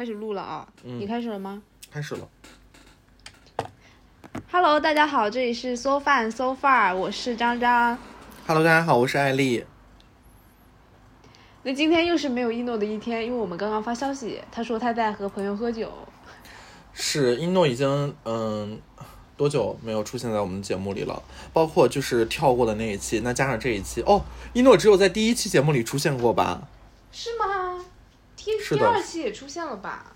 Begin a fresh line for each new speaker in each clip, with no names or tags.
开始录了啊！
嗯
你开始了吗
开始了。
？Hello，大家好，这里是 So Fun So Far，我是张张。
Hello，大家好，我是艾丽。
那今天又是没有一诺的一天，因为我们刚刚发消息，他说他在和朋友喝酒。
是一诺已经嗯多久没有出现在我们节目里了？包括就是跳过的那一期，那加上这一期哦，一诺只有在第一期节目里出现过吧？
是吗？第二期也出现了吧？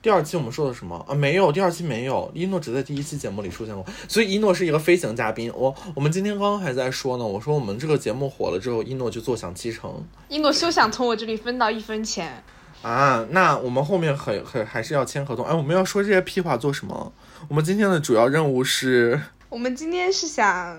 第二期我们说的什么啊？没有，第二期没有，一诺只在第一期节目里出现过，所以一诺是一个飞行嘉宾。我我们今天刚刚还在说呢，我说我们这个节目火了之后，一诺就坐享其成
一诺休想从我这里分到一分钱。
啊。那我们后面很很还是要签合同。哎，我们要说这些屁话做什么？我们今天的主要任务是。
我们今天是想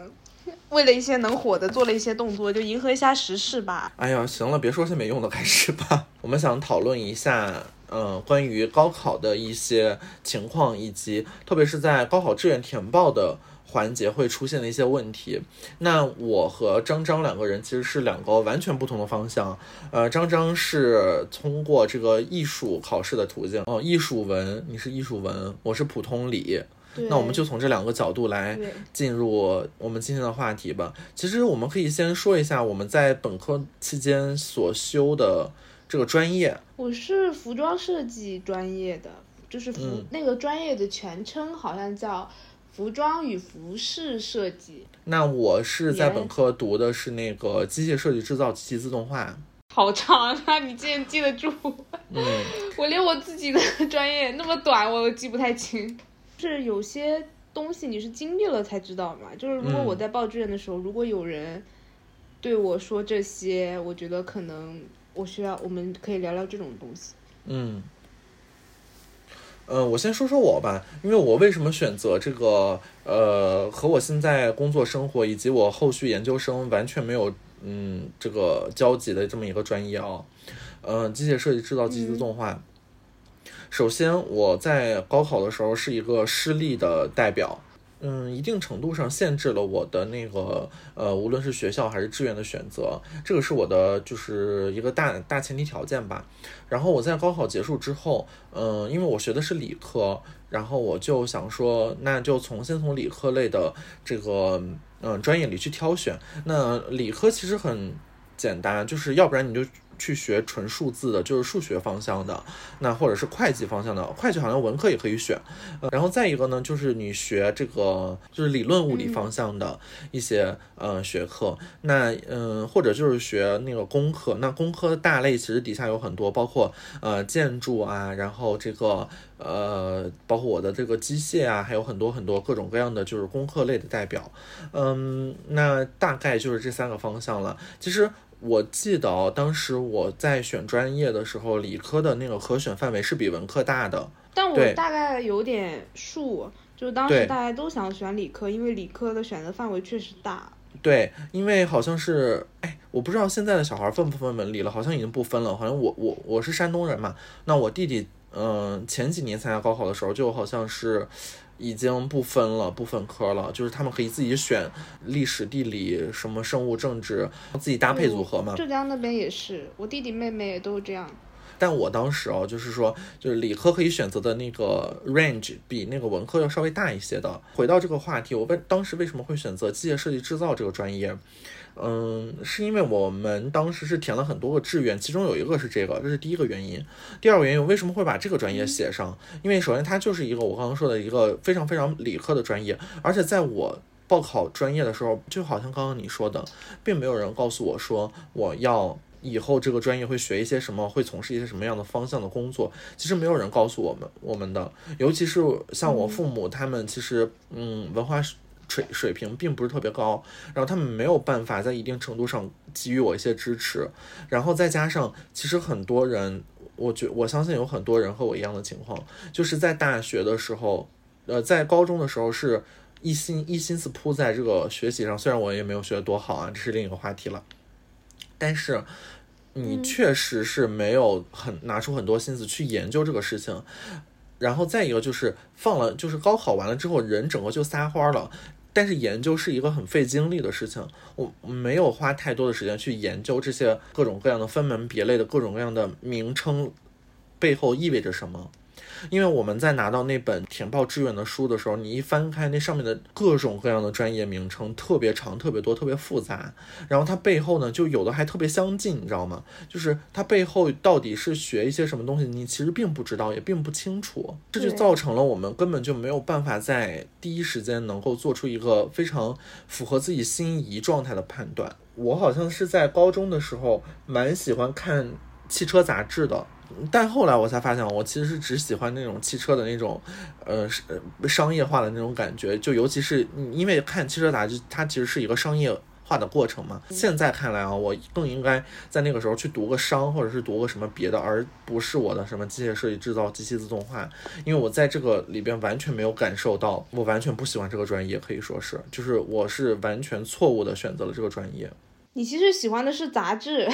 为了一些能火的做了一些动作，就迎合一下时事吧。
哎呀，行了，别说些没用的，开始吧。我们想讨论一下，嗯、关于高考的一些情况，以及特别是在高考志愿填报的环节会出现的一些问题。那我和张张两个人其实是两个完全不同的方向。呃，张张是通过这个艺术考试的途径，哦、艺术文，你是艺术文，我是普通理。
对
那我们就从这两个角度来进入我们今天的话题吧。其实我们可以先说一下我们在本科期间所修的这个专业。
我是服装设计专业的，就是服、
嗯
那个专业的全称好像叫服装与服饰设计，
那我是在本科读的是那个机械设计制造及其自动化。
好长啊！你竟然记得住？
嗯，
我连我自己的专业那么短我都记不太清。是有些东西你是经历了才知道嘛？就是如果
嗯
我在报志愿的时候，如果有人对我说这些，我觉得可能我需要，我们可以聊聊这种东西。
嗯，呃，我先说说我吧，因为我为什么选择这个呃和我现在工作生活以及我后续研究生完全没有嗯这个交集的这么一个专业啊，呃，机械设计制造机器自动化。首先，我在高考的时候是一个失利的代表，嗯，一定程度上限制了我的那个呃，无论是学校还是志愿的选择，这个是我的就是一个大大前提条件吧。然后我在高考结束之后，嗯、因为我学的是理科，然后我就想说，那就从先从理科类的这个嗯、专业里去挑选。那理科其实很简单，就是要不然你就去学纯数字的，就是数学方向的，那或者是会计方向的，会计好像文科也可以选。呃，然后再一个呢，就是你学这个就是理论物理方向的一些、呃学科，那嗯、或者就是学那个工科，那工科大类其实底下有很多，包括呃建筑啊，然后这个呃包括我的这个机械啊，还有很多很多各种各样的就是工科类的代表，嗯，那大概就是这三个方向了。其实我记得哦当时我在选专业的时候，理科的那个可选范围是比文科大的。
但我大概有点数，就当时大家都想选理科，因为理科的选择范围确实大。
对，因为好像是，哎，我不知道现在的小孩分不分文理了，好像已经不分了。好像我我我是山东人嘛，那我弟弟，嗯、前几年参加高考的时候，就好像是已经不分了，不分科了，就是他们可以自己选历史、地理、什么生物、政治，自己搭配组合嘛。
浙江那边也是，我弟弟妹妹也都这样。
但我当时哦，就是说，就是理科可以选择的那个 range 比那个文科要稍微大一些的。回到这个话题，我问当时为什么会选择机械设计制造这个专业？嗯，是因为我们当时是填了很多个志愿，其中有一个是这个，这是第一个原因。第二个原因，为什么会把这个专业写上？因为首先它就是一个我刚刚说的一个非常非常理科的专业，而且在我报考专业的时候，就好像刚刚你说的，并没有人告诉我说我要以后这个专业会学一些什么，会从事一些什么样的方向的工作。其实没有人告诉我们我们的，尤其是像我父母他们，其实嗯文化水水平并不是特别高，然后他们没有办法在一定程度上给予我一些支持，然后再加上其实很多人，我觉我相信有很多人和我一样的情况，就是在大学的时候，呃，在高中的时候是一心一心思扑在这个学习上，虽然我也没有学得多好啊，这是另一个话题了，但是。你确实是没有很拿出很多心思去研究这个事情，然后再一个就是放了，就是高考完了之后人整个就撒欢了。但是研究是一个很费精力的事情，我没有花太多的时间去研究这些各种各样的分门别类的各种各样的名称，背后意味着什么。因为我们在拿到那本填报志愿的书的时候，你一翻开那上面的各种各样的专业名称，特别长、特别多、特别复杂。然后它背后呢，就有的还特别相近，你知道吗？就是它背后到底是学一些什么东西，你其实并不知道，也并不清楚。这就造成了我们根本就没有办法在第一时间能够做出一个非常符合自己心仪状态的判断。我好像是在高中的时候蛮喜欢看汽车杂志的。但后来我才发现，我其实是只喜欢那种汽车的那种，呃，商业化的那种感觉。就尤其是因为看汽车杂志，它其实是一个商业化的过程嘛。现在看来啊，我更应该在那个时候去读个商，或者是读个什么别的，而不是我的什么机械设计、制造、机器自动化。因为我在这个里边完全没有感受到，我完全不喜欢这个专业，可以说是，就是我是完全错误的选择了这个专业。
你其实喜欢的是杂志。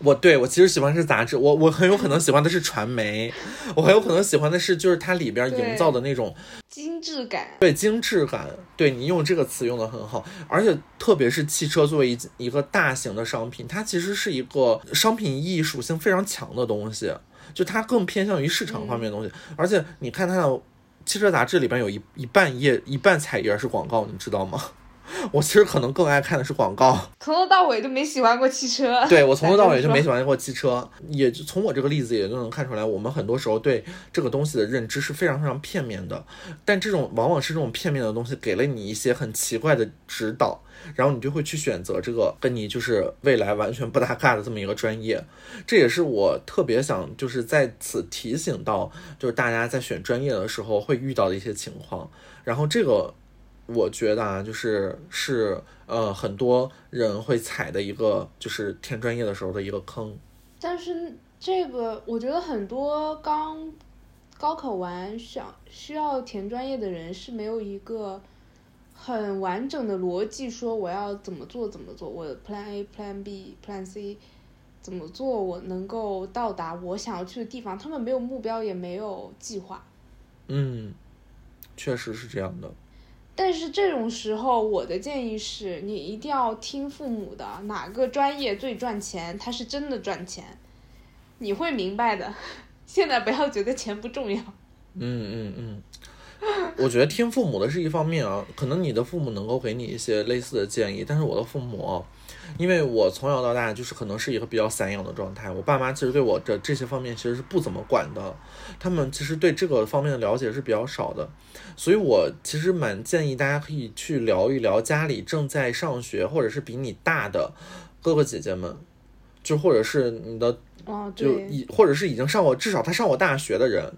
我对我其实喜欢是杂志，我我很有可能喜欢的是传媒，我很有可能喜欢的是就是它里边营造的那种
精致感，
对精致感，对你用这个词用的很好，而且特别是汽车作为一一个大型的商品，它其实是一个商品意义属性非常强的东西，就它更偏向于市场方面的东西，而且你看它的汽车杂志里边有一一半页一半彩页是广告，你知道吗？我其实可能更爱看的是广告，
从头到尾都没喜欢过汽车。
对我从头到尾就没 喜欢过汽车，也就从我这个例子也就能看出来，我们很多时候对这个东西的认知是非常非常片面的。但这种往往是这种片面的东西，给了你一些很奇怪的指导，然后你就会去选择这个跟你就是未来完全不搭嘎的这么一个专业。这也是我特别想就是在此提醒到，就是大家在选专业的时候会遇到的一些情况。然后这个。我觉得啊，就是是呃，很多人会踩的一个，就是填专业的时候的一个坑。
但是这个，我觉得很多刚高考完想需要填专业的人是没有一个很完整的逻辑，说我要怎么做怎么做，我 Plan A、Plan B、Plan C 怎么做，我能够到达我想要去的地方。他们没有目标，也没有计划。
嗯，确实是这样的。
但是这种时候，我的建议是你一定要听父母的，哪个专业最赚钱，他是真的赚钱，你会明白的。现在不要觉得钱不重要。
嗯嗯嗯。我觉得听父母的是一方面啊，可能你的父母能够给你一些类似的建议，但是我的父母，因为我从小到大就是可能是一个比较散养的状态，我爸妈其实对我的这些方面其实是不怎么管的，他们其实对这个方面的了解是比较少的，所以我其实蛮建议大家可以去聊一聊家里正在上学或者是比你大的哥哥姐姐们，就或者是你的，就已或者是已经上过至少他上过大学的人。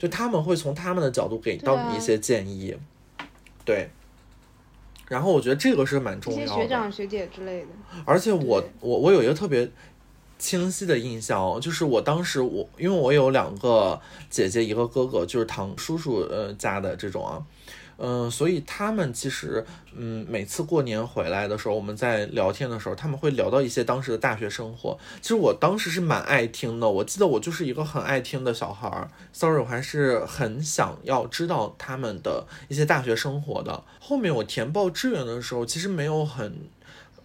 就他们会从他们的角度给到你一些建议，对。然后我觉得这个是蛮重要的。
学长学姐之类的。
而且我我我有一个特别清晰的印象，就是我当时我因为我有两个姐姐一个哥哥，就是堂叔叔呃家的这种啊。嗯，所以他们其实，嗯，每次过年回来的时候，我们在聊天的时候，他们会聊到一些当时的大学生活。其实我当时是蛮爱听的，我记得我就是一个很爱听的小孩儿。Sorry，我还是很想要知道他们的一些大学生活的。后面我填报志愿的时候，其实没有很。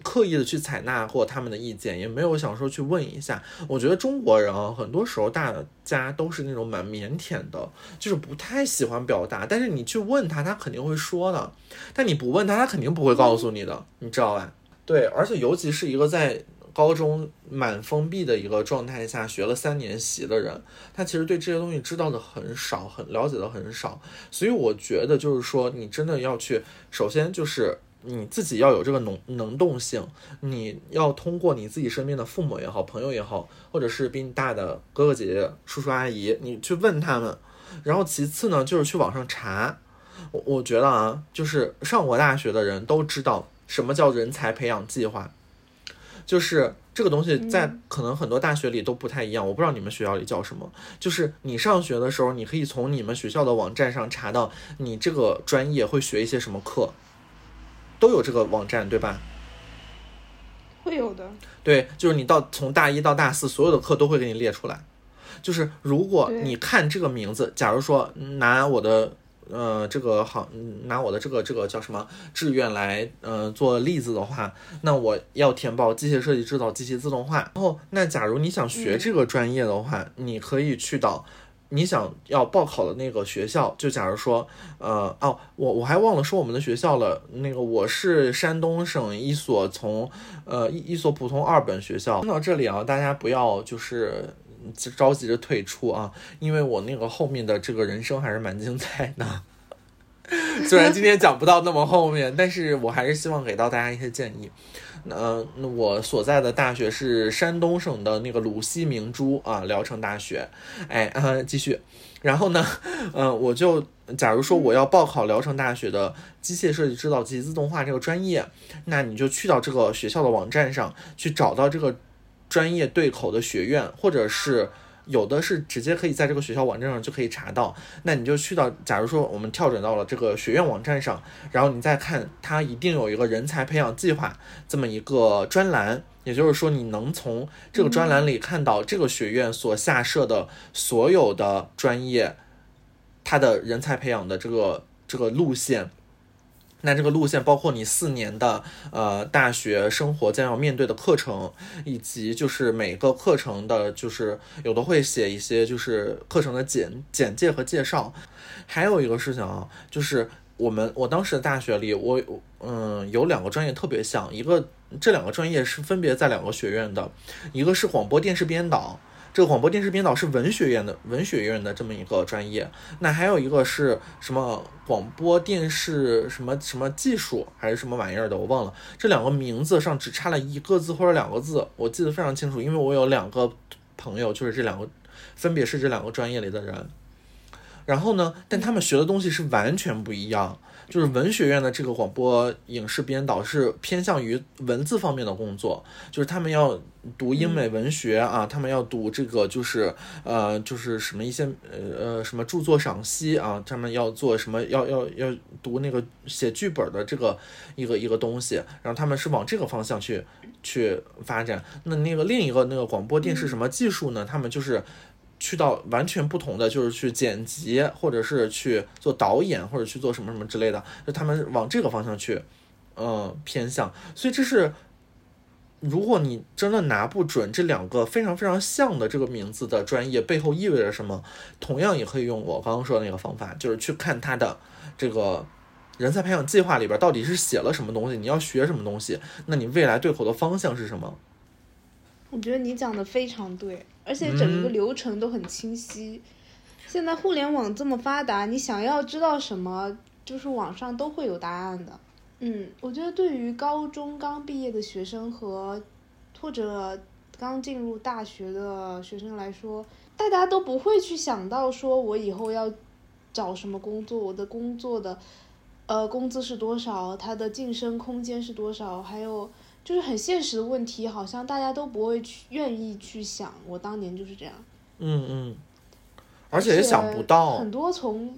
刻意的去采纳过他们的意见，也没有想说去问一下。我觉得中国人啊，很多时候大家都是那种蛮腼腆的，就是不太喜欢表达。但是你去问他，他肯定会说的。但你不问他，他肯定不会告诉你的，你知道吧？对，而且尤其是一个在高中蛮封闭的一个状态下学了三年习的人，他其实对这些东西知道的很少，很了解的很少。所以我觉得就是说，你真的要去，首先就是。你自己要有这个能能动性，你要通过你自己身边的父母也好，朋友也好，或者是比你大的哥哥姐姐、叔叔阿姨，你去问他们。然后其次呢，就是去网上查。我我觉得啊，就是上过大学的人都知道什么叫人才培养计划，就是这个东西在可能很多大学里都不太一样。我不知道你们学校里叫什么。就是你上学的时候，你可以从你们学校的网站上查到你这个专业会学一些什么课。都有这个网站对吧？
会有的。
对，就是你到从大一到大四，所有的课都会给你列出来。就是如果你看这个名字，假如说拿我的呃这个好拿我的这个这个叫什么志愿来呃做例子的话，那我要填报机械设计制造机器自动化。然后那假如你想学这个专业的话，你可以去到。你想要报考的那个学校，就假如说，呃，哦，我我还忘了说我们的学校了。那个我是山东省一所从，呃，一一所普通二本学校。听到这里啊，大家不要就是着急着退出啊，因为我那个后面的这个人生还是蛮精彩的。虽然今天讲不到那么后面，但是我还是希望给到大家一些建议。呃，那我所在的大学是山东省的那个鲁西明珠啊，聊城大学。哎，啊，继续。然后呢，嗯，我就假如说我要报考聊城大学的机械设计制造及自动化这个专业，那你就去到这个学校的网站上去找到这个专业对口的学院，或者是。有的是直接可以在这个学校网站上就可以查到，那你就去到，假如说我们跳转到了这个学院网站上，然后你再看，它一定有一个人才培养计划这么一个专栏，也就是说你能从这个专栏里看到这个学院所下设的所有的专业，它的人才培养的这个这个路线。那这个路线包括你四年的呃大学生活将要面对的课程，以及就是每个课程的，就是有的会写一些就是课程的简简介和介绍。还有一个事情啊，就是我们我当时的大学里，我嗯有两个专业特别像，一个这两个专业是分别在两个学院的，一个是广播电视编导。这个广播电视编导是文学院的文学院的这么一个专业，那还有一个是什么广播电视什么什么技术还是什么玩意儿的，我忘了。这两个名字上只差了一个字或者两个字，我记得非常清楚，因为我有两个朋友就是这两个，分别是这两个专业里的人。然后呢，但他们学的东西是完全不一样。就是文学院的这个广播影视编导是偏向于文字方面的工作，就是他们要读英美文学啊，他们要读这个就是呃就是什么一些呃呃什么著作赏析啊，他们要做什么要要要读那个写剧本的这个一个一个东西，然后他们是往这个方向去去发展。那那个另一个那个广播电视什么技术呢？他们就是。去到完全不同的，就是去剪辑，或者是去做导演，或者去做什么什么之类的，就他们往这个方向去，嗯，偏向。所以这是，如果你真的拿不准这两个非常非常像的这个名字的专业背后意味着什么，同样也可以用我刚刚说的那个方法，就是去看他的这个人才培养计划里边到底是写了什么东西，你要学什么东西，那你未来对口的方向是什么？
我觉得你讲的非常对。而且整个流程都很清晰。现在互联网这么发达，你想要知道什么，就是网上都会有答案的。嗯，我觉得对于高中刚毕业的学生和或者刚进入大学的学生来说，大家都不会去想到说我以后要找什么工作，我的工作的呃工资是多少，它的晋升空间是多少，还有。就是很现实的问题，好像大家都不会去愿意去想。我当年就是这样。
嗯嗯，而且也想不到
很多从，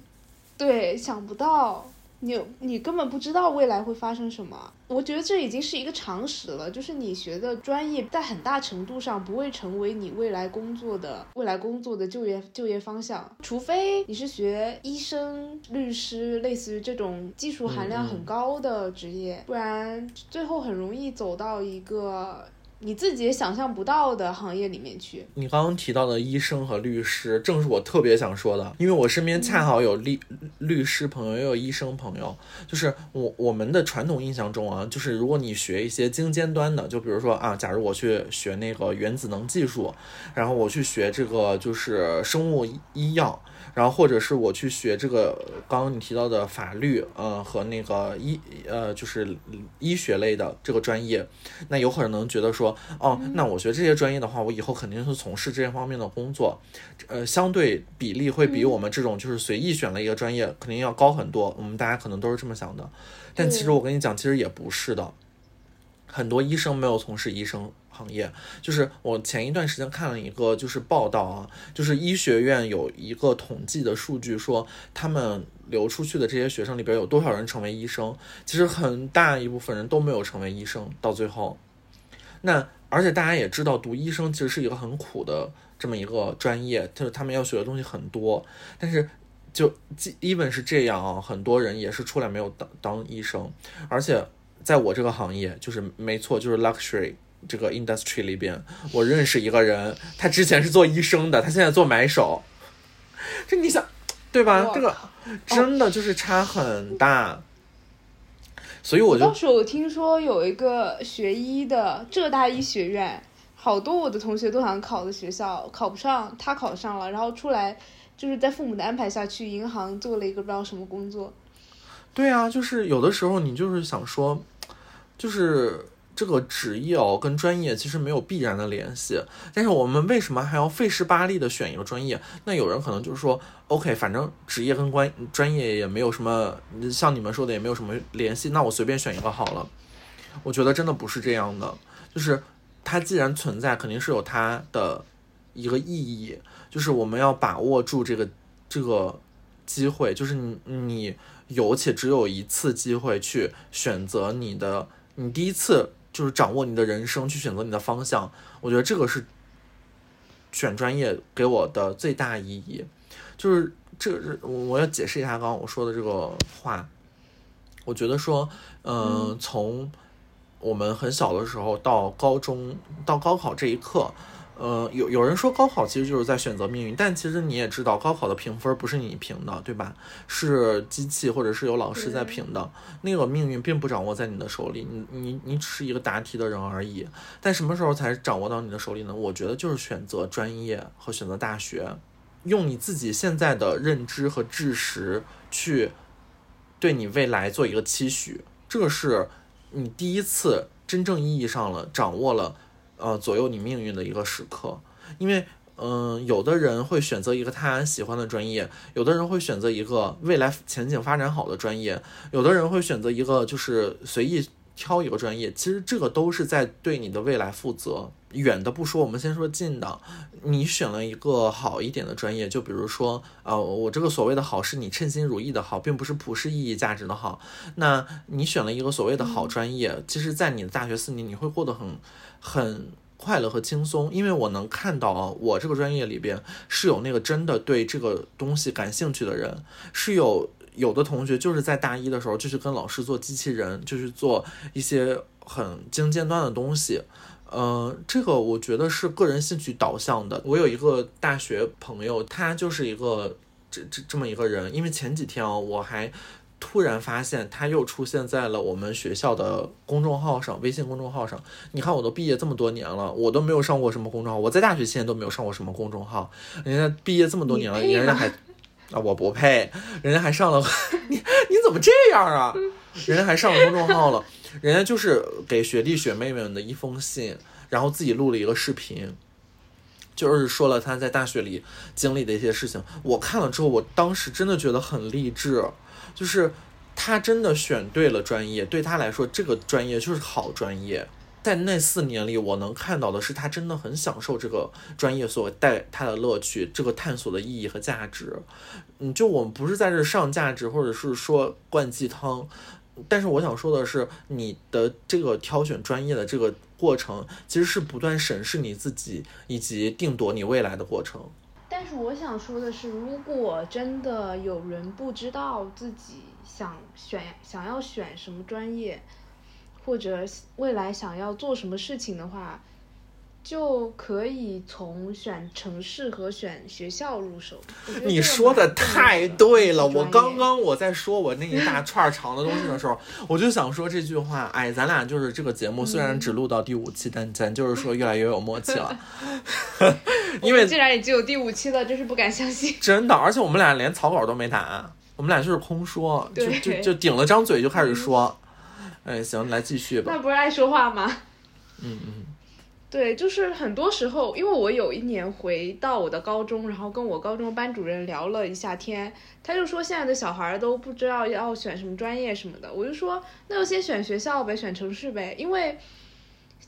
对，想不到。你你根本不知道未来会发生什么，我觉得这已经是一个常识了。就是你学的专业在很大程度上不会成为你未来工作的未来工作的就业就业方向，除非你是学医生、律师，类似于这种技术含量很高的职业，不然最后很容易走到一个。你自己也想象不到的行业里面去。
你刚刚提到的医生和律师，正是我特别想说的，因为我身边恰好有律律师朋友，也有医生朋友。就是我我们的传统印象中啊，就是如果你学一些精尖端的，就比如说啊，假如我去学那个原子能技术，然后我去学这个就是生物医药。然后或者是我去学这个刚刚你提到的法律，呃和那个医呃就是医学类的这个专业，那有可能觉得说，哦，那我学这些专业的话，我以后肯定是从事这些方面的工作，呃，相对比例会比我们这种就是随意选了一个专业肯定要高很多。我们大家可能都是这么想的，但其实我跟你讲，其实也不是的，很多医生没有从事医生。行业就是我前一段时间看了一个就是报道啊，就是医学院有一个统计的数据，说他们流出去的这些学生里边有多少人成为医生？其实很大一部分人都没有成为医生，到最后。那而且大家也知道，读医生其实是一个很苦的这么一个专业，就是他们要学的东西很多。但是就，even 是这样啊，很多人也是出来没有当当医生，而且在我这个行业，就是没错，就是 luxury 这个 industry 里边，我认识一个人，他之前是做医生的，他现在做买手，这你想，对吧？这个真的就是差很大，所以我就
当时我听说有一个学医的浙大医学院，好多我的同学都想考的学校，考不上，他考上了，然后出来。就是在父母的安排下去银行做了一个不知道什么工作。
对啊，就是有的时候你就是想说，就是这个职业哦跟专业其实没有必然的联系，但是我们为什么还要费时巴力的选一个专业？那有人可能就是说，OK，反正职业跟关专业也没有什么，像你们说的也没有什么联系，那我随便选一个好了。我觉得真的不是这样的，就是它既然存在，肯定是有它的一个意义。就是我们要把握住这个这个机会，就是你你有且只有一次机会去选择你的，你第一次就是掌握你的人生，去选择你的方向。我觉得这个是选专业给我的最大意义。就是这个是我要解释一下刚刚我说的这个话。我觉得说，嗯，从我们很小的时候到高中到高考这一刻。呃，有有人说高考其实就是在选择命运，但其实你也知道，高考的评分不是你评的，对吧？是机器或者是有老师在评的，那个命运并不掌握在你的手里，你你你只是一个答题的人而已。但什么时候才掌握到你的手里呢？我觉得就是选择专业和选择大学，用你自己现在的认知和知识去对你未来做一个期许，这是你第一次真正意义上了掌握了。呃，左右你命运的一个时刻，因为，嗯，有的人会选择一个他喜欢的专业，有的人会选择一个未来前景发展好的专业，有的人会选择一个就是随意挑一个专业。其实这个都是在对你的未来负责。远的不说，我们先说近的，你选了一个好一点的专业，就比如说，呃，我这个所谓的好是你称心如意的好，并不是普世意义价值的好。那你选了一个所谓的好专业，其实，在你的大学四年，你会过得很。很快乐和轻松，因为我能看到啊，我这个专业里边是有那个真的对这个东西感兴趣的人，是有有的同学就是在大一的时候就去跟老师做机器人，就是做一些很精尖端的东西，嗯，这个我觉得是个人兴趣导向的。我有一个大学朋友，他就是一个这这这么一个人，因为前几天啊，我还。突然发现他又出现在了我们学校的公众号上，微信公众号上。你看，我都毕业这么多年了，我都没有上过什么公众号。我在大学期间都没有上过什么公众号。人家毕业这么多年了，人家还啊，我不配。人家还上了，你你怎么这样啊？人家还上了公众号了。人家就是给学弟学妹们的一封信，然后自己录了一个视频，就是说了他在大学里经历的一些事情。我看了之后，我当时真的觉得很励志。就是他真的选对了专业，对他来说，这个专业就是好专业。在那四年里，我能看到的是，他真的很享受这个专业所带他的乐趣，这个探索的意义和价值。嗯，就我们不是在这上价值，或者是说灌鸡汤，但是我想说的是，你的这个挑选专业的这个过程，其实是不断审视你自己以及定夺你未来的过程。
但是我想说的是，如果真的有人不知道自己想选、想要选什么专业，或者未来想要做什么事情的话。就可以从选城市和选学校入手。
你说的太对了，我刚刚我在说我那一大 串长的东西的时候，我就想说这句话。哎，咱俩就是这个节目虽然只录到第五期，但咱就是说越来越有默契了。因为
既然已经有第五期了，真是不敢相信。
真的，而且我们俩连草稿都没打，我们俩就是空说，就就就顶了张嘴就开始说。哎，行，来继续吧。
那不是爱说话吗？
嗯嗯。
对，就是很多时候，因为我有一年回到我的高中，然后跟我高中班主任聊了一下天，他就说现在的小孩都不知道要选什么专业什么的，我就说那就先选学校呗，选城市呗，因为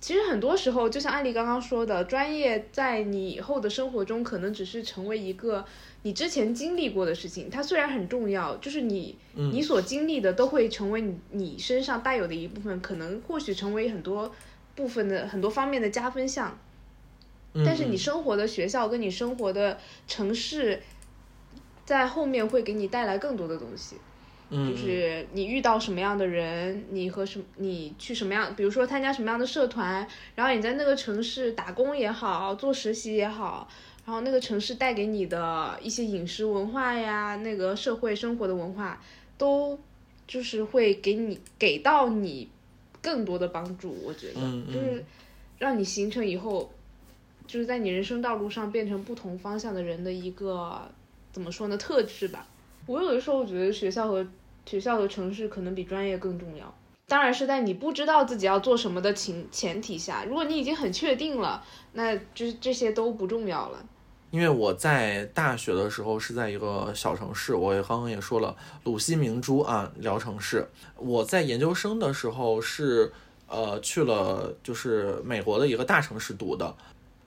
其实很多时候就像安利刚刚说的，专业在你以后的生活中可能只是成为一个你之前经历过的事情，它虽然很重要，就是你你所经历的都会成为你你身上带有的一部分，可能或许成为很多。部分的很多方面的加分项，但是你生活的学校跟你生活的城市，在后面会给你带来更多的东西。
嗯，
就是你遇到什么样的人，你和什你去什么样，比如说参加什么样的社团，然后你在那个城市打工也好，做实习也好，然后那个城市带给你的一些饮食文化呀，那个社会生活的文化，都就是会给你给到你更多的帮助。我觉得，
嗯嗯
就是让你形成以后，就是在你人生道路上变成不同方向的人的一个怎么说呢特质吧。我有的时候觉得学校和学校和城市可能比专业更重要。当然是在你不知道自己要做什么的情前提下，如果你已经很确定了，那就是这些都不重要了。
因为我在大学的时候是在一个小城市，我也刚刚也说了，鲁西明珠啊，聊城市。我在研究生的时候是呃去了就是美国的一个大城市读的，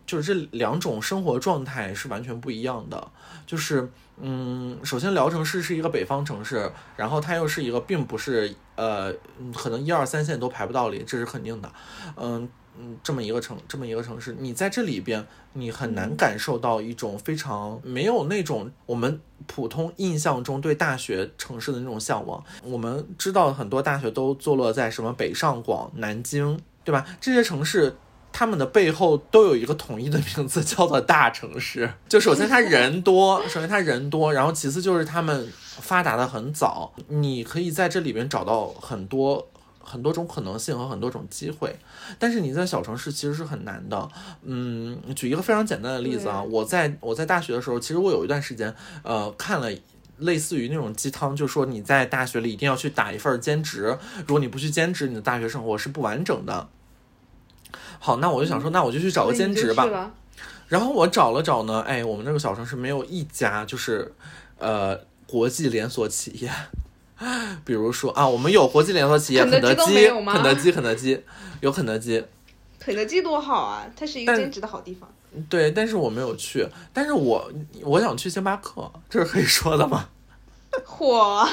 就是这两种生活状态是完全不一样的。就是嗯，首先聊城市是一个北方城市，然后它又是一个并不是呃可能一二三线都排不到里，这是肯定的。嗯嗯，这么一个城这么一个城市，你在这里边。你很难感受到一种非常没有那种我们普通印象中对大学城市的那种向往。我们知道很多大学都坐落在什么北上广、南京，对吧？这些城市，他们的背后都有一个统一的名字，叫做大城市。就首先它人多，首先它人多，然后其次就是他们发达的很早。你可以在这里边找到很多。很多种可能性和很多种机会，但是你在小城市其实是很难的。嗯，举一个非常简单的例子啊，我在我在大学的时候，其实我有一段时间，呃，看了类似于那种鸡汤，就说你在大学里一定要去打一份兼职，如果你不去兼职，你的大学生活是不完整的。好，那我就想说，那我就去找个兼职吧。然后我找了找呢，哎，我们这个小城市没有一家就是呃国际连锁企业。比如说啊，我们有国际连锁企业，肯德基，肯德基，肯德基，有肯德基。
肯德基多好啊，它是一个兼职的好地方。
对，但是我没有去，但是我我想去星巴克，这是可以说的吗？
火，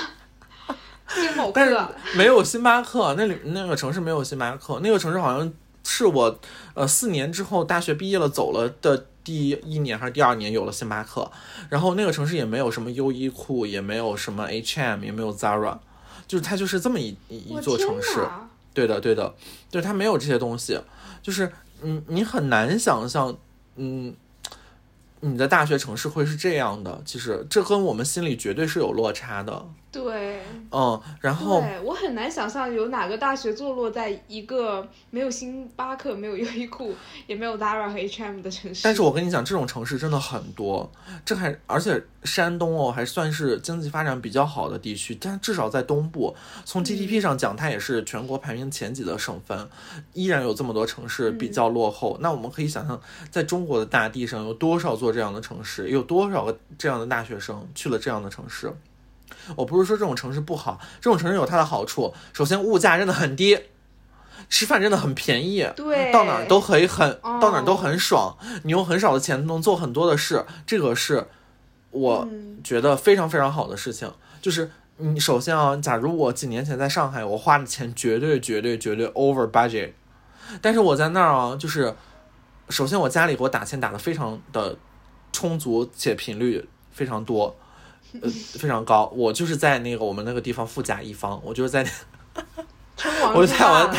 星某
克没有星巴克，那里那个城市没有星巴克，那个城市好像是我呃四年之后大学毕业了走了的。第一年还是第二年有了星巴克，然后那个城市也没有什么优衣库，也没有什么 H&M，也没有 Zara，就是它就是这么一一座城市。对的，对的，对它没有这些东西，就是你你很难想象，嗯。你的大学城市会是这样的，其实这跟我们心里绝对是有落差的。
对，
嗯，然后
我很难想象有哪个大学坐落在一个没有星巴克、没有优衣库、也没有 Zara 和 H&M 的城市。
但是我跟你讲，这种城市真的很多，这还而且山东哦，还算是经济发展比较好的地区，但至少在东部，从 GDP 上讲，它也是全国排名前几的省份，依然有这么多城市比较落后。那我们可以想象，在中国的大地上有多少座这样的城市，有多少个这样的大学生去了这样的城市。我不是说这种城市不好，这种城市有它的好处。首先，物价真的很低，吃饭真的很便宜，
对，
到哪儿都可以很，到哪儿都很爽。你用很少的钱能做很多的事，这个是我觉得非常非常好的事情。就是你首先啊，假如我几年前在上海，我花的钱绝对绝对绝对 over budget，但是我在那儿啊，就是首先我家里给我打钱打的非常的充足且频率非常多。呃，非常高。我就是在那个我们那个地方富甲一方，我就是在，我就在我，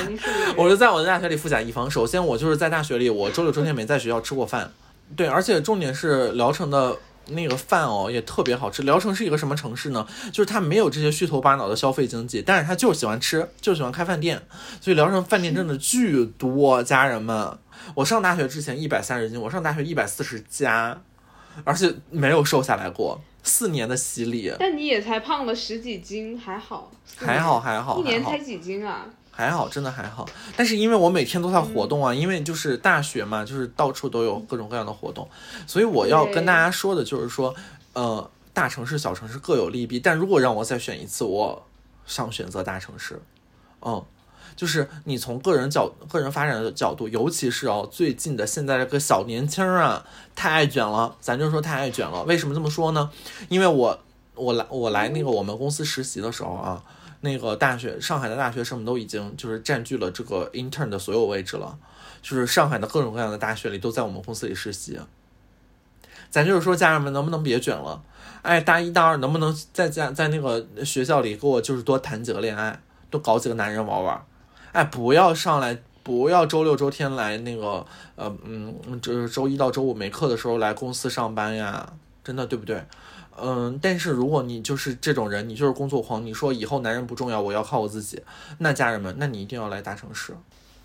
我就在我的大学里富甲一方。首先，我就是在大学里，我周六周天没在学校吃过饭。对，而且重点是聊城的那个饭哦，也特别好吃。聊城是一个什么城市呢？就是它没有这些虚头巴脑的消费经济，但是它就是喜欢吃，就喜欢开饭店。所以聊城饭店真的巨多，家人们。我上大学之前一百三十斤，我上大学一百四十加，而且没有瘦下来过。四年的洗礼，
但你也才胖了十几斤，还好，
还好还好，
一年才几斤啊？
还好，真的还好。但是因为我每天都在活动啊，因为就是大学嘛，就是到处都有各种各样的活动，所以我要跟大家说的就是说，呃，大城市、小城市各有利弊。但如果让我再选一次，我想选择大城市，嗯。就是你从个人角个人发展的角度，尤其是哦，最近的现在这个小年轻啊，太爱卷了。咱就说太爱卷了。为什么这么说呢？因为我我来我来那个我们公司实习的时候啊，那个大学上海的大学生们都已经就是占据了这个 intern 的所有位置了，就是上海的各种各样的大学里都在我们公司里实习。咱就是说，家人们能不能别卷了？哎，大一、大二能不能在家在那个学校里给我就是多谈几个恋爱，多搞几个男人玩玩？哎，不要上来，不要周六周天来那个呃嗯，就是周一到周五没课的时候来公司上班呀，真的对不对？嗯，但是如果你就是这种人，你就是工作狂，你说以后男人不重要，我要靠我自己，那家人们，那你一定要来大城市。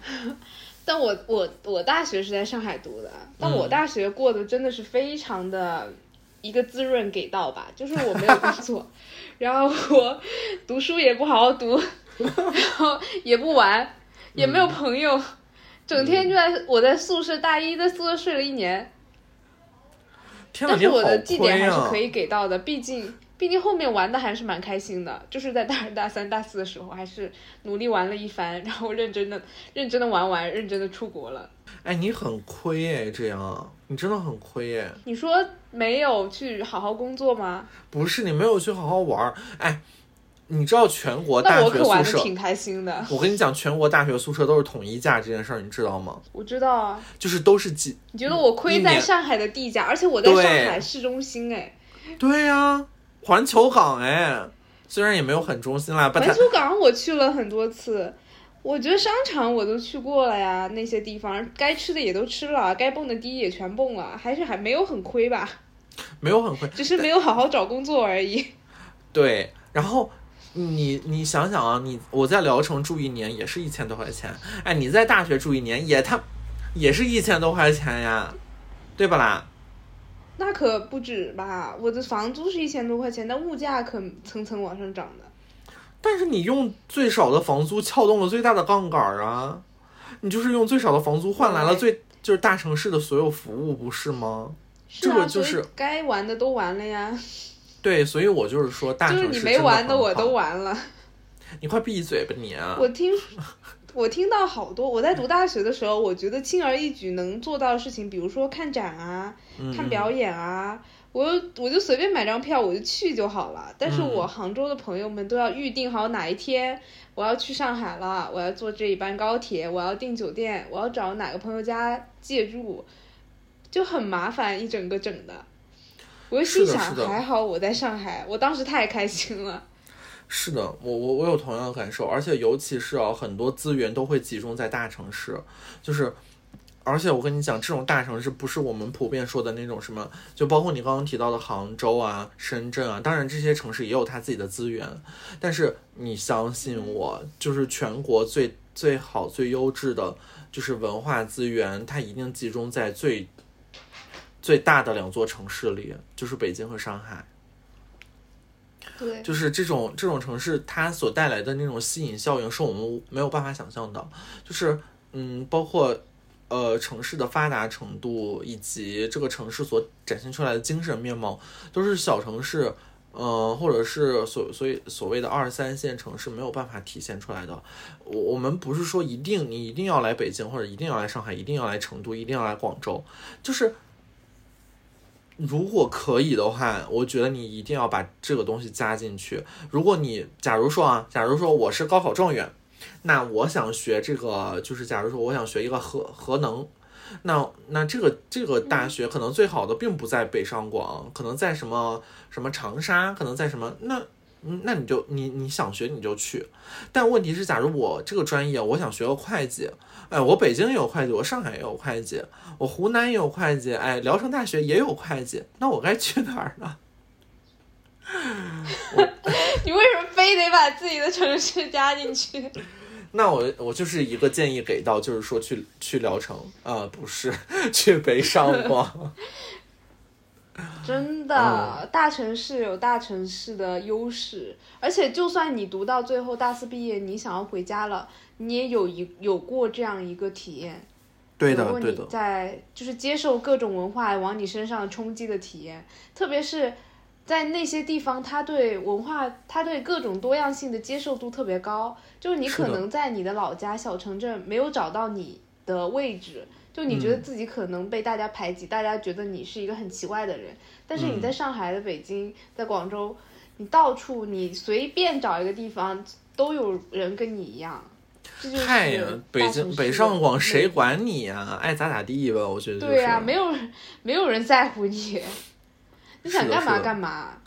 但我我我大学是在上海读的，但我大学过得真的是非常的一个滋润给到吧，就是我没有工作，然后我读书也不好好读，然 后也不玩，也没有朋友，整天就在我在宿舍大一在宿舍睡了一年。但是我的绩点还是可以给到的，毕竟毕竟后面玩的还是蛮开心的，就是在大二大三大四的时候，还是努力玩了一番，然后认真的认真的玩完，认真的出国了。
哎，你很亏哎，这样你真的很亏哎。
你说没有去好好工作吗？
不是，你没有去好好玩哎。你知道全国大学宿舍？
挺开心的。
我跟你讲，全国大学宿舍都是统一价这件事儿，你知道吗？
我知道啊。
就是都是几？
你觉得我亏在上海的地价，而且我在上海市中心哎。
对呀，环球港哎，虽然也没有很中心啦。
环球港我去了很多次，我觉得商场我都去过了呀，那些地方该吃的也都吃了，该蹦的迪也全蹦了，还是还没有很亏吧？
没有很亏，
只是没有好好找工作而已。
对，然后。你你想想啊，你我在聊城住一年也是一千多块钱，哎，你在大学住一年也他，也是一千多块钱呀，对吧啦？
那可不止吧，我的房租是一千多块钱，但物价可层层往上涨的。
但是你用最少的房租撬动了最大的杠杆啊，你就是用最少的房租换来了最就是大城市的所有服务，不是吗？
是
啊，就是
该玩的都玩了呀。
对，所以我就是说，大
就是你没玩的我都玩了。
你快闭嘴吧你！
啊我听，我听到好多。我在读大学的时候，我觉得轻而易举能做到的事情，比如说看展啊、看表演啊，我我就随便买张票我就去就好了。但是我杭州的朋友们都要预定好哪一天我要去上海了，我要坐这一班高铁，我要订酒店，我要找哪个朋友家借住，就很麻烦，一整个整的。我心想，还好我在上海，我当时太开心了。
是的，我我我有同样的感受，而且尤其是啊，很多资源都会集中在大城市，就是，而且我跟你讲，这种大城市不是我们普遍说的那种什么，就包括你刚刚提到的杭州啊、深圳啊，当然这些城市也有它自己的资源，但是你相信我，就是全国最最好、最优质的，就是文化资源，它一定集中在最。最大的两座城市里，就是北京和上海。
对，
就是这种这种城市，它所带来的那种吸引效应，是我们没有办法想象的。就是，嗯，包括呃城市的发达程度，以及这个城市所展现出来的精神面貌，都是小城市，呃，或者是所所以所谓的二三线城市没有办法体现出来的。我我们不是说一定你一定要来北京，或者一定要来上海，一定要来成都，一定要来广州，就是。如果可以的话，我觉得你一定要把这个东西加进去。如果你假如说啊，假如说我是高考状元，那我想学这个，就是假如说我想学一个核核能，那那这个这个大学可能最好的并不在北上广，可能在什么什么长沙，可能在什么那。嗯，那你就你你想学你就去，但问题是，假如我这个专业我想学个会计，哎，我北京也有会计，我上海也有会计，我湖南也有会计，哎，聊城大学也有会计，那我该去哪儿呢？
你为什么非得把自己的城市加进去？
那我我就是一个建议给到，就是说去去聊城啊，不是去北上广。
真的，大城市有大城市的优势，而且就算你读到最后大四毕业，你想要回家了，你也有一有过这样一个体验。
对的，
对的。在就是接受各种文化往你身上冲击的体验，特别是在那些地方，他对文化，他对各种多样性的接受度特别高。就是你可能在你的老家小城镇没有找到你的位置。就你觉得自己可能被大家排挤，大家觉得你是一个很奇怪的人，但是你在上海、的北京、在广州，你到处你随便找一个地方都有人跟你一样。这就
北京北上广谁管你呀？爱咋咋地吧，我觉得就是。
对呀、没有人没有人在乎你，你想干嘛干嘛。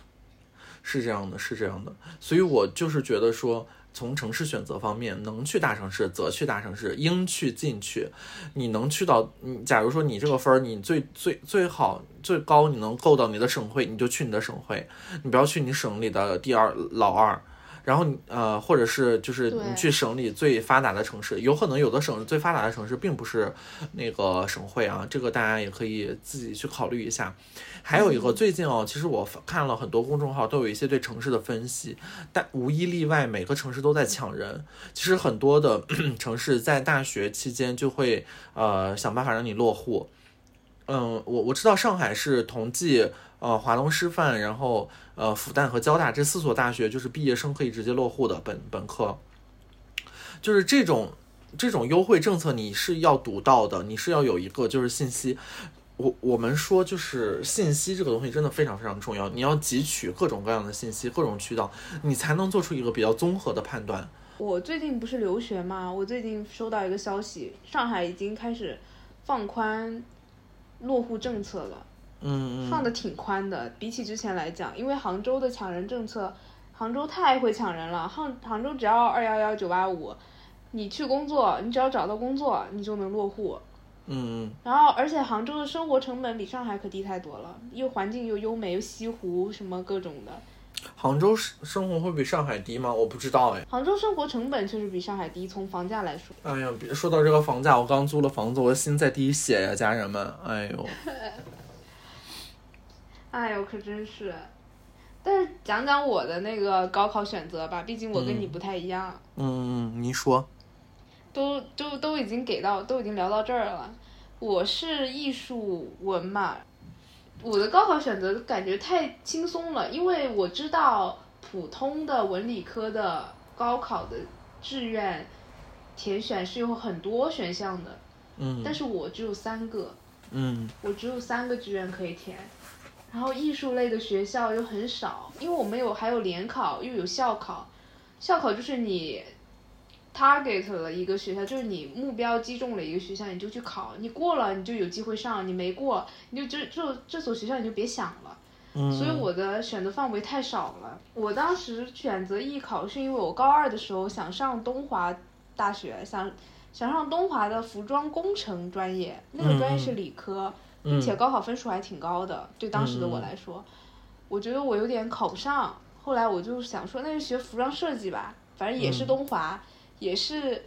是这样的，是这样的，所以我就是觉得说，从城市选择方面，能去大城市则去大城市，应去尽去。你能去到，你假如说你这个分儿，你最最最好最高，你能够到你的省会，你就去你的省会，你不要去你省里的第二老二。然后你呃，或者是就是你去省里最发达的城市，有可能有的省最发达的城市并不是那个省会啊，这个大家也可以自己去考虑一下。还有一个最近哦，其实我看了很多公众号，都有一些对城市的分析，但无一例外，每个城市都在抢人。其实很多的 城市在大学期间就会呃想办法让你落户。嗯，我我知道上海是同济、呃华东师范，然后呃复旦和交大这四所大学，就是毕业生可以直接落户的本本科。就是这种这种优惠政策，你是要读到的，你是要有一个就是信息。我我们说就是信息这个东西真的非常非常重要，你要汲取各种各样的信息，各种渠道，你才能做出一个比较综合的判断。
我最近不是留学嘛，我最近收到一个消息，上海已经开始放宽落户政策了，
嗯嗯
放的挺宽的，比起之前来讲，因为杭州的抢人政策，杭州太会抢人了，杭杭州只要二幺幺九八五，你去工作，你只要找到工作，你就能落户。
嗯
然后，而且杭州的生活成本比上海可低太多了，又环境又优美，又西湖什么各种的。
嗯，杭州生生活会比上海低吗？我不知道哎。
杭州生活成本确实比上海低，从房价来说。
哎呀，别说到这个房价，我刚租了房子，我的心在滴血呀，家人们。哎呦，
哎呦，可真是。但是讲讲我的那个高考选择吧，毕竟我跟你不太一样，
嗯嗯，你说，
都都都已经给到，都已经聊到这儿了。我是艺术文嘛，我的高考选择感觉太轻松了，因为我知道普通的文理科的高考的志愿填选是有很多选项的，
嗯。
但是我只有三个，
嗯。
我只有三个志愿可以填，然后艺术类的学校又很少，因为我们有还有联考又有校考，校考就是你 target 了一个学校，就是你目标击中了一个学校，你就去考，你过了你就有机会上，你没过你就这这这所学校你就别想了。
嗯，
所以我的选择范围太少了。我当时选择艺考是因为我高二的时候想上东华大学，想想上东华的服装工程专业，那个专业是理科，并且高考分数还挺高的，对当时的我来说，我觉得我有点考不上。后来我就想说，那就学服装设计吧，反正也是东华，也是。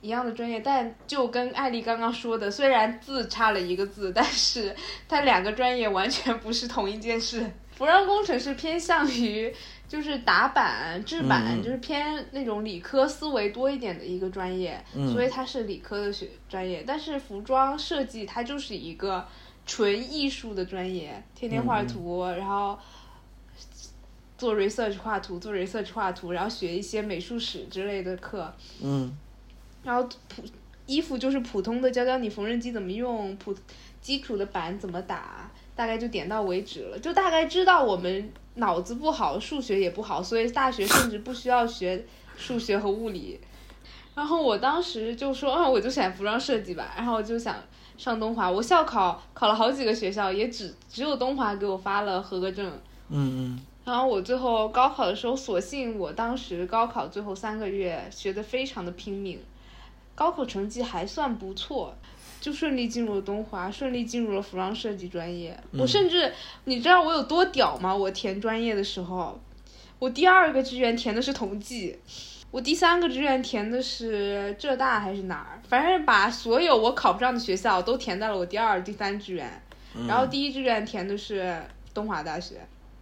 一样的专业，但就跟艾丽刚刚说的，虽然字差了一个字，但是它两个专业完全不是同一件事。服装工程是偏向于就是打板、制板，
嗯
就是偏那种理科思维多一点的一个专业，
嗯
所以它是理科的学专业。但是服装设计它就是一个纯艺术的专业，天天画图，然后。做 research 画图，做 research 画图，然后学一些美术史之类的课，
嗯
然后普衣服就是普通的教教你缝纫机怎么用，普基础的板怎么打，大概就点到为止了。就大概知道我们脑子不好，数学也不好，所以大学甚至不需要学数学和物理。然后我当时就说，啊，我就选服装设计吧。然后我就想上东华，我校考考了好几个学校，也只只有东华给我发了合格证。
嗯
然后我最后高考的时候，索性我当时高考最后三个月学的非常的拼命，高考成绩还算不错，就顺利进入了东华，顺利进入了服装设计专业。我甚至你知道我有多屌吗？我填专业的时候，我第二个志愿填的是同济，我第三个志愿填的是浙大还是哪儿？反正把所有我考不上的学校都填在了我第二、第三志愿。然后第一志愿填的是东华大学，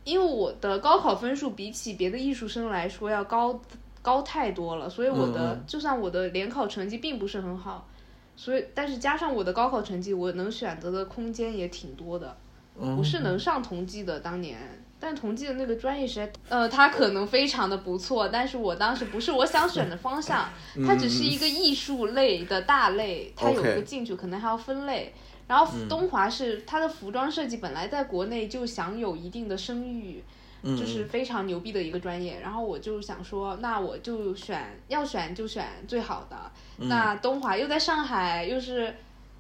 因为我的高考分数比起别的艺术生来说要高高太多了，所以我的、就算我的联考成绩并不是很好，所以但是加上我的高考成绩，我能选择的空间也挺多的。
嗯，
我是能上同济的，当年，但同济的那个专业实在，呃，它可能非常的不错，但是我当时不是我想选的方向，它只是一个艺术类的大类，它有个进去可能还要分类。然后东华是它的服装设计本来在国内就享有一定的声誉，
嗯
就是非常牛逼的一个专业。然后我就想说，那我就选，要选就选最好的。
嗯
那东华又在上海，又是，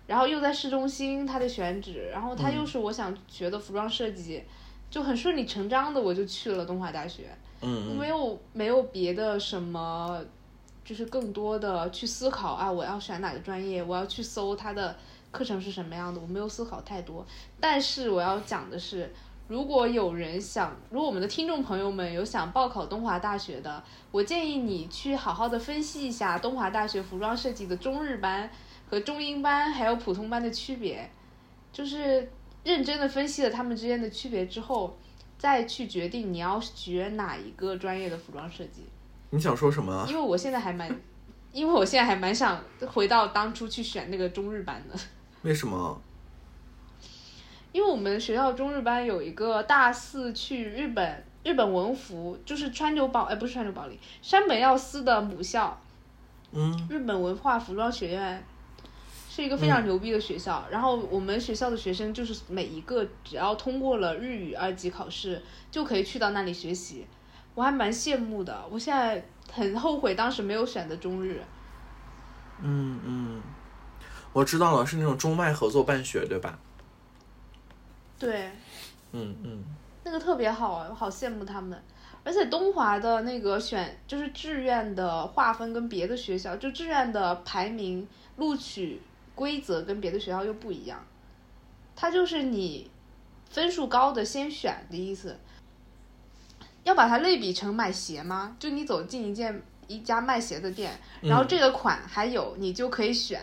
然后又在市中心，它的选址，然后它
嗯
又是我想学的服装设计，就很顺理成章的我就去了东华大学。
嗯
没有没有别的什么，就是更多的去思考啊，我要选哪个专业，我要去搜它的课程是什么样的，我没有思考太多。但是我要讲的是，如果有人想，如果我们的听众朋友们有想报考东华大学的，我建议你去好好的分析一下东华大学服装设计的中日班和中英班还有普通班的区别，就是认真的分析了他们之间的区别之后。再去决定你要学哪一个专业的服装设计，
你想说什么啊？
因为我现在还蛮，因为我现在还蛮想回到当初去选那个中日班的，
为什么？
因为我们学校中日班有一个大四去日本日本文服，就是川久保哎不是川久保玲，山本耀司的母校，
嗯
日本文化服装学院是一个非常牛逼的学校。然后我们学校的学生就是每一个只要通过了日语二级考试，就可以去到那里学习。我还蛮羡慕的，我现在很后悔当时没有选择中日。
嗯嗯，我知道了，是那种中外合作办学，对吧？
对，
嗯嗯
那个特别好啊，我好羡慕他们。而且东华的那个选就是志愿的划分跟别的学校，就志愿的排名录取规则跟别的学校又不一样。它就是你分数高的先选的意思。要把它类比成买鞋吗？就你走进一件一家卖鞋的店，然后这个款还有，你就可以选。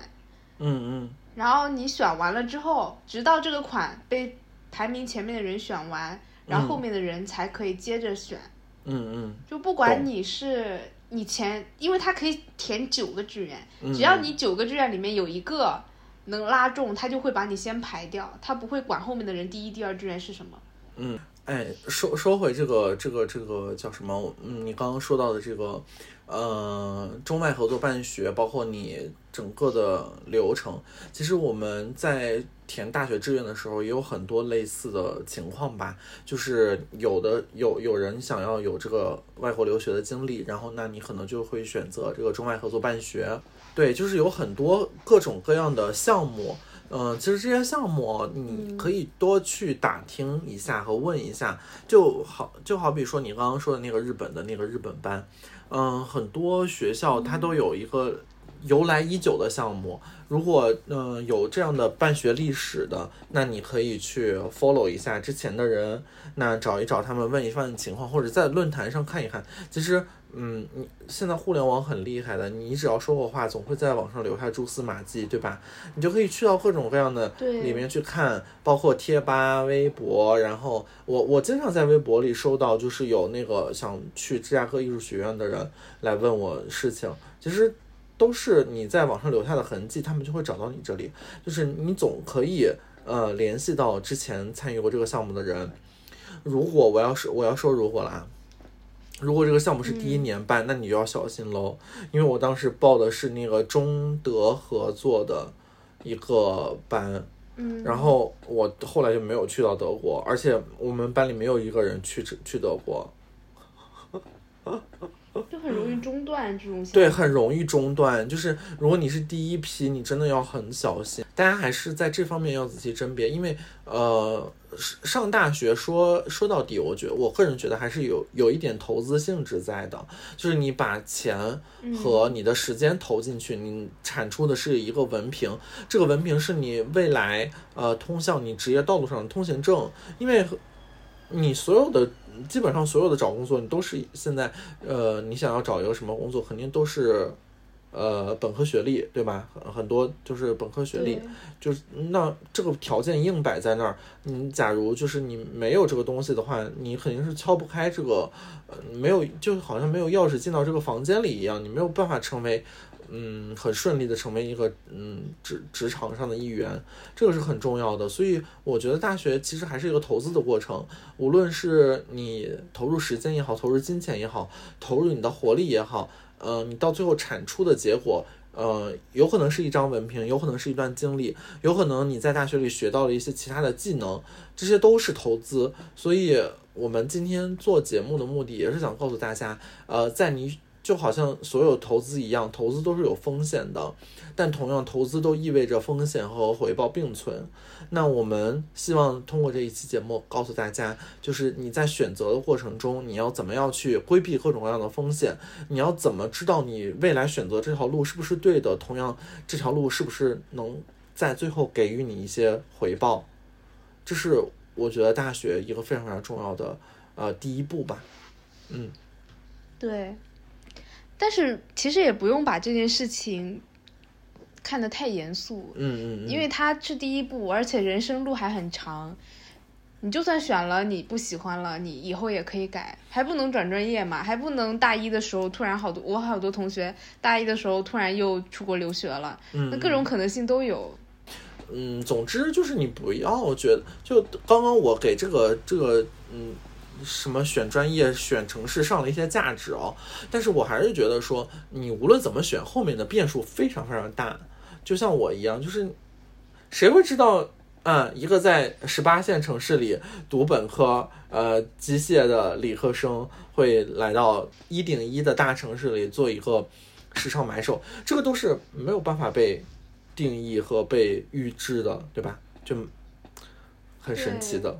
嗯嗯
然后你选完了之后，直到这个款被排名前面的人选完，然后后面的人才可以接着选。
嗯嗯
就不管你是你前，因为它可以填九个志愿，
嗯，
只要你九个志愿里面有一个能拉中，他就会把你先排掉，他不会管后面的人第一、第二志愿是什么。
嗯，哎，说说回这个这个这个叫什么？嗯，你刚刚说到的这个，呃，中外合作办学，包括你整个的流程，其实我们在填大学志愿的时候也有很多类似的情况吧。就是有的有有人想要有这个外国留学的经历，然后那你可能就会选择这个中外合作办学。对，就是有很多各种各样的项目。嗯，其实这些项目你可以多去打听一下和问一下，就好就好比说你刚刚说的那个日本的那个日本班，嗯，很多学校它都有一个由来已久的项目。如果嗯、呃有这样的办学历史的，那你可以去 follow 一下之前的人，那找一找他们问一问情况，或者在论坛上看一看。其实，嗯，你现在互联网很厉害的，你只要说过话，总会在网上留下蛛丝马迹，对吧？你就可以去到各种各样的里面去看，包括贴吧、微博。然后我我经常在微博里收到，就是有那个想去芝加哥艺术学院的人来问我事情，其实都是你在网上留下的痕迹，他们就会找到你这里，就是你总可以呃联系到之前参与过这个项目的人。如果我要是我要说如果啦，如果这个项目是第一年办，那你就要小心喽，因为我当时报的是那个中德合作的一个班，
嗯，
然后我后来就没有去到德国，而且我们班里没有一个人去去德国，
就很容易中断这种。
对，很容易中断。就是如果你是第一批，你真的要很小心。大家还是在这方面要仔细甄别，因为呃，上大学说说到底，我觉得我个人觉得还是有有一点投资性质在的，就是你把钱和你的时间投进去，你产出的是一个文凭，这个文凭是你未来呃通向你职业道路上的通行证，因为你所有的基本上所有的找工作，你都是现在呃，你想要找一个什么工作，肯定都是呃本科学历，对吧？很很多就是本科学历，就是那这个条件硬摆在那儿，你假如就是你没有这个东西的话，你肯定是敲不开这个，呃，没有就好像没有钥匙进到这个房间里一样，你没有办法成为。嗯，很顺利的成为一个嗯职职场上的一员，这个是很重要的。所以我觉得大学其实还是一个投资的过程，无论是你投入时间也好，投入金钱也好，投入你的活力也好，呃，你到最后产出的结果，呃，有可能是一张文凭，有可能是一段经历，有可能你在大学里学到了一些其他的技能，这些都是投资。所以，我们今天做节目的目的也是想告诉大家，呃，在你。就好像所有投资一样，投资都是有风险的，但同样投资都意味着风险和回报并存。那我们希望通过这一期节目告诉大家，就是你在选择的过程中，你要怎么样去规避各种各样的风险，你要怎么知道你未来选择这条路是不是对的，同样这条路是不是能在最后给予你一些回报，这是我觉得大学一个非常非常重要的呃第一步吧。嗯，
对。但是其实也不用把这件事情看得太严肃，
嗯嗯，
因为它是第一步，而且人生路还很长。你就算选了，你不喜欢了，你以后也可以改，还不能转专业嘛？还不能大一的时候突然好多，我好多同学大一的时候突然又出国留学了，那各种可能性都有。
嗯，总之就是你不要觉得，就刚刚我给这个这个嗯。什么选专业、选城市上了一些价值哦，但是我还是觉得说，你无论怎么选，后面的变数非常非常大。就像我一样，就是谁会知道，嗯，一个在十八线城市里读本科，呃，机械的理科生会来到一顶一的大城市里做一个时尚买手，这个都是没有办法被定义和被预知的，对吧？就很神奇的。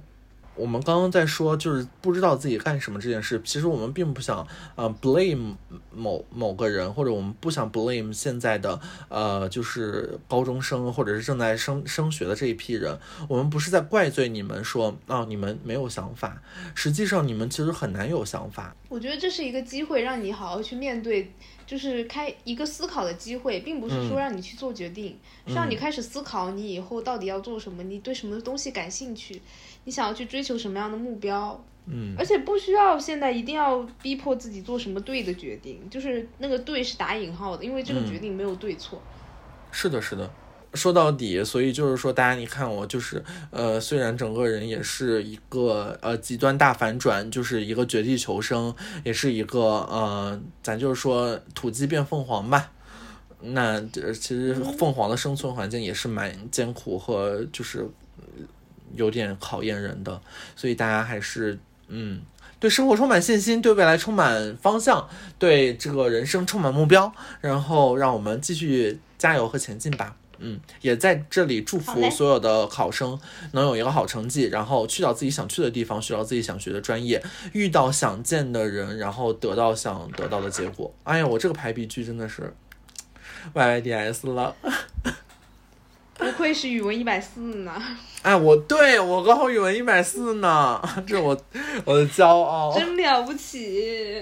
我们刚刚在说，就是不知道自己干什么这件事。其实我们并不想，呃，blame 某某个人，或者我们不想 blame 现在的，呃，就是高中生或者是正在升升学的这一批人。我们不是在怪罪你们说，啊，你们没有想法。实际上，你们其实很难有想法。
我觉得这是一个机会，让你好好去面对，就是开一个思考的机会，并不是说让你去做决定，是让你开始思考你以后到底要做什么，你对什么东西感兴趣。你想要去追求什么样的目标？
嗯，
而且不需要现在一定要逼迫自己做什么对的决定，就是那个对是打引号的，因为这个决定没有对错。
是的，是的。说到底，所以就是说，大家你看我就是呃，虽然整个人也是一个呃极端大反转，就是一个绝地求生，也是一个呃，咱就是说土鸡变凤凰吧。那其实凤凰的生存环境也是蛮艰苦和就是。有点考验人的，所以大家还是嗯，对生活充满信心，对未来充满方向，对这个人生充满目标，然后让我们继续加油和前进吧。嗯，也在这里祝福所有的考生能有一个好成绩，然后去到自己想去的地方，学到自己想学的专业，遇到想见的人，然后得到想得到的结果。哎呀，我这个排比句真的是 Y Y D S 了。
不愧是语文一百四呢！
哎，我对我高考语文一百四呢，这是我我的骄傲，
真了不起。